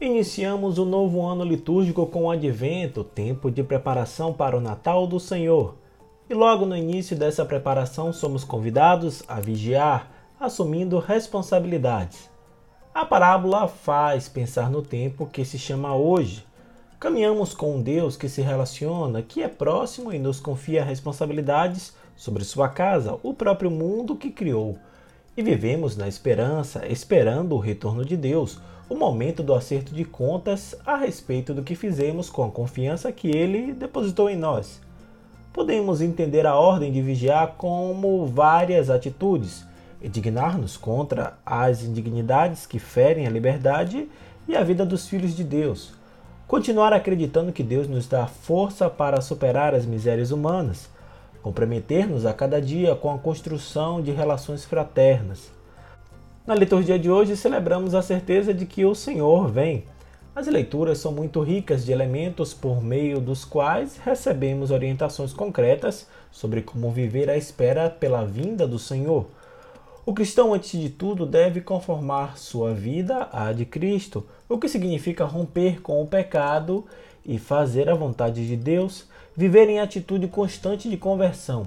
Iniciamos o novo ano litúrgico com o advento, tempo de preparação para o Natal do Senhor. E logo no início dessa preparação somos convidados a vigiar, assumindo responsabilidades. A parábola faz pensar no tempo que se chama hoje. Caminhamos com um Deus que se relaciona, que é próximo e nos confia responsabilidades sobre sua casa, o próprio mundo que criou. E vivemos na esperança, esperando o retorno de Deus, o momento do acerto de contas a respeito do que fizemos com a confiança que Ele depositou em nós. Podemos entender a ordem de vigiar como várias atitudes, indignar-nos contra as indignidades que ferem a liberdade e a vida dos filhos de Deus, continuar acreditando que Deus nos dá força para superar as misérias humanas, comprometer-nos a cada dia com a construção de relações fraternas. Na liturgia de hoje celebramos a certeza de que o Senhor vem. As leituras são muito ricas de elementos por meio dos quais recebemos orientações concretas sobre como viver à espera pela vinda do Senhor. O cristão, antes de tudo, deve conformar sua vida à de Cristo, o que significa romper com o pecado e fazer a vontade de Deus, viver em atitude constante de conversão.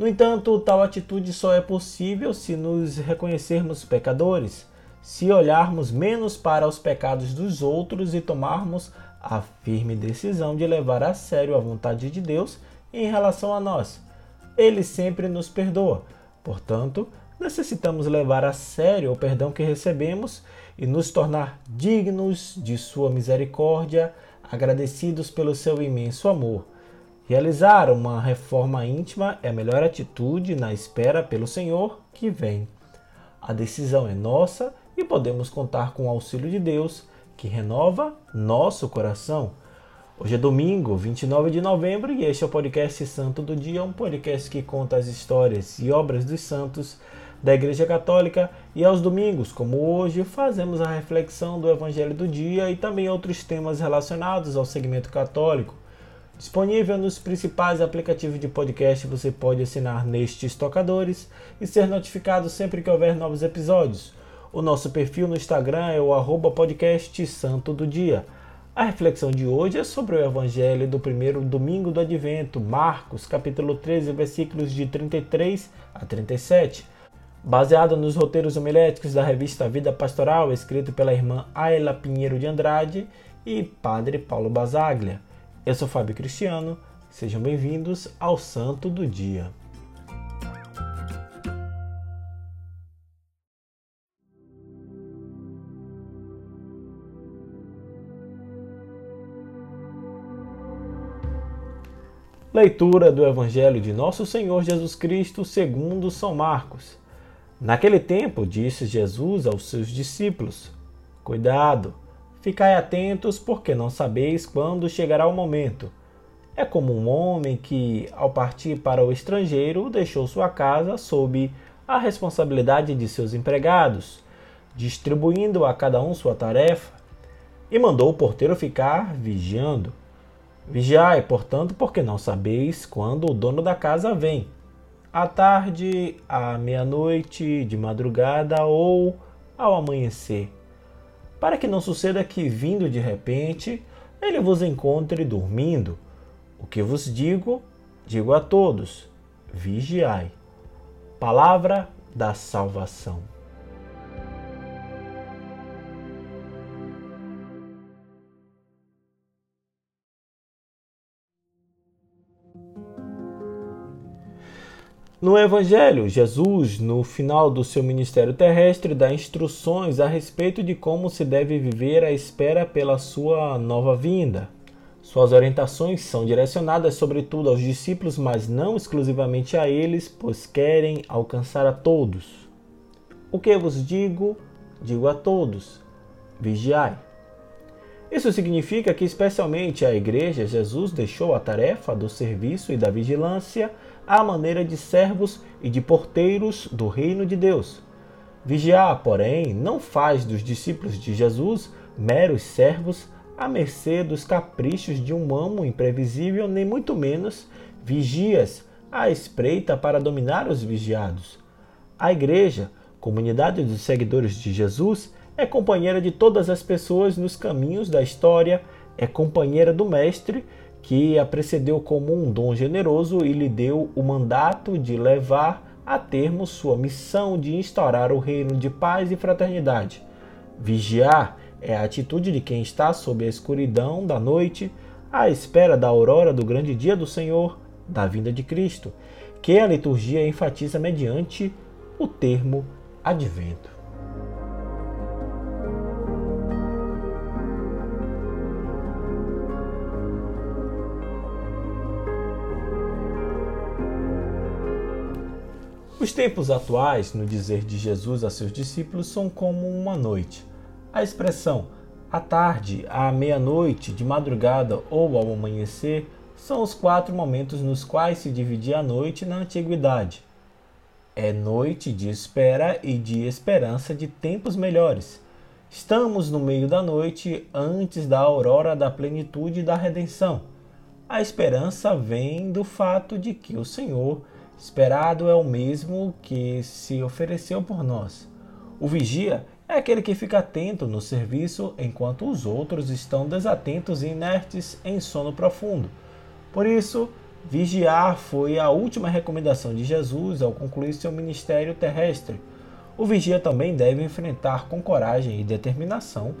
No entanto, tal atitude só é possível se nos reconhecermos pecadores, se olharmos menos para os pecados dos outros e tomarmos a firme decisão de levar a sério a vontade de Deus em relação a nós. Ele sempre nos perdoa. Portanto, necessitamos levar a sério o perdão que recebemos e nos tornar dignos de Sua misericórdia, agradecidos pelo seu imenso amor. Realizar uma reforma íntima é a melhor atitude na espera pelo Senhor que vem. A decisão é nossa e podemos contar com o auxílio de Deus, que renova nosso coração. Hoje é domingo, 29 de novembro, e este é o podcast Santo do Dia, um podcast que conta as histórias e obras dos santos da Igreja Católica. E aos domingos, como hoje, fazemos a reflexão do Evangelho do Dia e também outros temas relacionados ao segmento católico. Disponível nos principais aplicativos de podcast, você pode assinar nestes tocadores e ser notificado sempre que houver novos episódios. O nosso perfil no Instagram é o arroba podcast Santo do Dia. A reflexão de hoje é sobre o Evangelho do primeiro domingo do Advento, Marcos, capítulo 13, versículos de 33 a 37. Baseado nos roteiros homiléticos da revista Vida Pastoral, escrito pela irmã Ayla Pinheiro de Andrade e Padre Paulo Basaglia. Eu sou Fábio Cristiano, sejam bem-vindos ao Santo do Dia. Leitura do Evangelho de Nosso Senhor Jesus Cristo segundo São Marcos. Naquele tempo, disse Jesus aos seus discípulos: Cuidado! Ficai atentos, porque não sabeis quando chegará o momento. É como um homem que, ao partir para o estrangeiro, deixou sua casa sob a responsabilidade de seus empregados, distribuindo a cada um sua tarefa, e mandou o porteiro ficar vigiando. Vigiai, portanto, porque não sabeis quando o dono da casa vem. À tarde, à meia-noite, de madrugada ou ao amanhecer para que não suceda que, vindo de repente, ele vos encontre dormindo. O que vos digo, digo a todos: vigiai. Palavra da salvação. No Evangelho, Jesus, no final do seu ministério terrestre, dá instruções a respeito de como se deve viver à espera pela sua nova vinda. Suas orientações são direcionadas sobretudo aos discípulos, mas não exclusivamente a eles, pois querem alcançar a todos. O que vos digo, digo a todos: vigiai. Isso significa que, especialmente à igreja, Jesus deixou a tarefa do serviço e da vigilância à maneira de servos e de porteiros do reino de Deus. Vigiar, porém, não faz dos discípulos de Jesus meros servos à mercê dos caprichos de um amo imprevisível, nem muito menos vigias à espreita para dominar os vigiados. A igreja, comunidade dos seguidores de Jesus, é companheira de todas as pessoas nos caminhos da história, é companheira do Mestre, que a precedeu como um dom generoso e lhe deu o mandato de levar a termo sua missão de instaurar o reino de paz e fraternidade. Vigiar é a atitude de quem está sob a escuridão da noite, à espera da aurora do grande dia do Senhor, da vinda de Cristo, que a liturgia enfatiza mediante o termo advento. Os tempos atuais, no dizer de Jesus a seus discípulos, são como uma noite. A expressão à tarde, à meia-noite, de madrugada ou ao amanhecer são os quatro momentos nos quais se dividia a noite na antiguidade. É noite de espera e de esperança de tempos melhores. Estamos no meio da noite, antes da aurora da plenitude da redenção. A esperança vem do fato de que o Senhor esperado é o mesmo que se ofereceu por nós. O vigia é aquele que fica atento no serviço enquanto os outros estão desatentos e inertes em sono profundo. Por isso, vigiar foi a última recomendação de Jesus ao concluir seu ministério terrestre. O vigia também deve enfrentar com coragem e determinação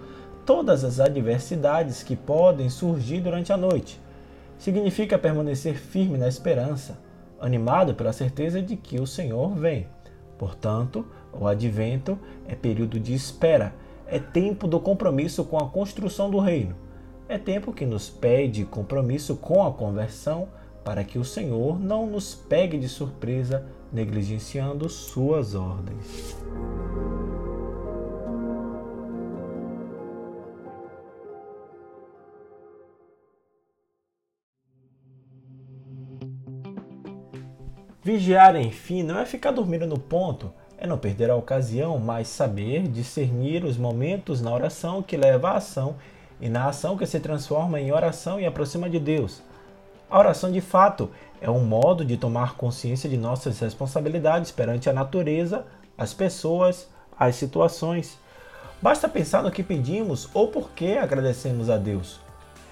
todas as adversidades que podem surgir durante a noite. Significa permanecer firme na esperança animado pela certeza de que o Senhor vem. Portanto, o advento é período de espera, é tempo do compromisso com a construção do reino. É tempo que nos pede compromisso com a conversão para que o Senhor não nos pegue de surpresa negligenciando suas ordens. Vigiar, enfim, não é ficar dormindo no ponto, é não perder a ocasião, mas saber discernir os momentos na oração que leva à ação e na ação que se transforma em oração e aproxima de Deus. A oração, de fato, é um modo de tomar consciência de nossas responsabilidades perante a natureza, as pessoas, as situações. Basta pensar no que pedimos ou por que agradecemos a Deus.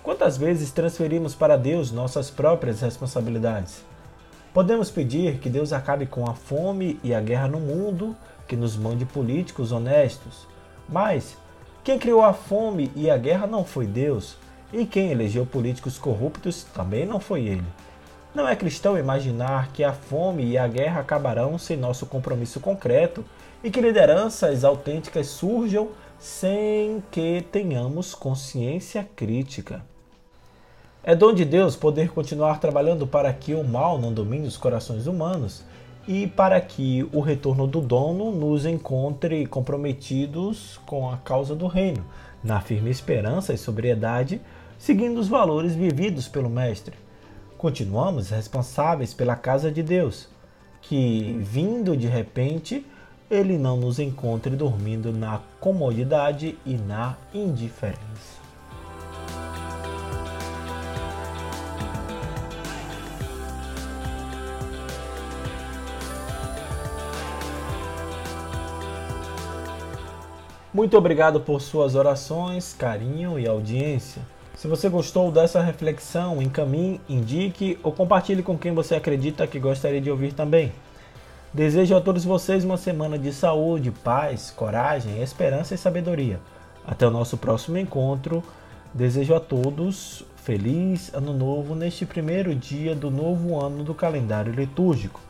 Quantas vezes transferimos para Deus nossas próprias responsabilidades? Podemos pedir que Deus acabe com a fome e a guerra no mundo, que nos mande políticos honestos. Mas quem criou a fome e a guerra não foi Deus, e quem elegeu políticos corruptos também não foi ele. Não é cristão imaginar que a fome e a guerra acabarão sem nosso compromisso concreto e que lideranças autênticas surjam sem que tenhamos consciência crítica. É dom de Deus poder continuar trabalhando para que o mal não domine os corações humanos e para que o retorno do dono nos encontre comprometidos com a causa do reino, na firme esperança e sobriedade, seguindo os valores vividos pelo Mestre. Continuamos responsáveis pela casa de Deus, que, vindo de repente, ele não nos encontre dormindo na comodidade e na indiferença. Muito obrigado por suas orações, carinho e audiência. Se você gostou dessa reflexão, encaminhe, indique ou compartilhe com quem você acredita que gostaria de ouvir também. Desejo a todos vocês uma semana de saúde, paz, coragem, esperança e sabedoria. Até o nosso próximo encontro. Desejo a todos feliz ano novo neste primeiro dia do novo ano do calendário litúrgico.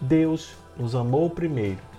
Deus nos amou primeiro.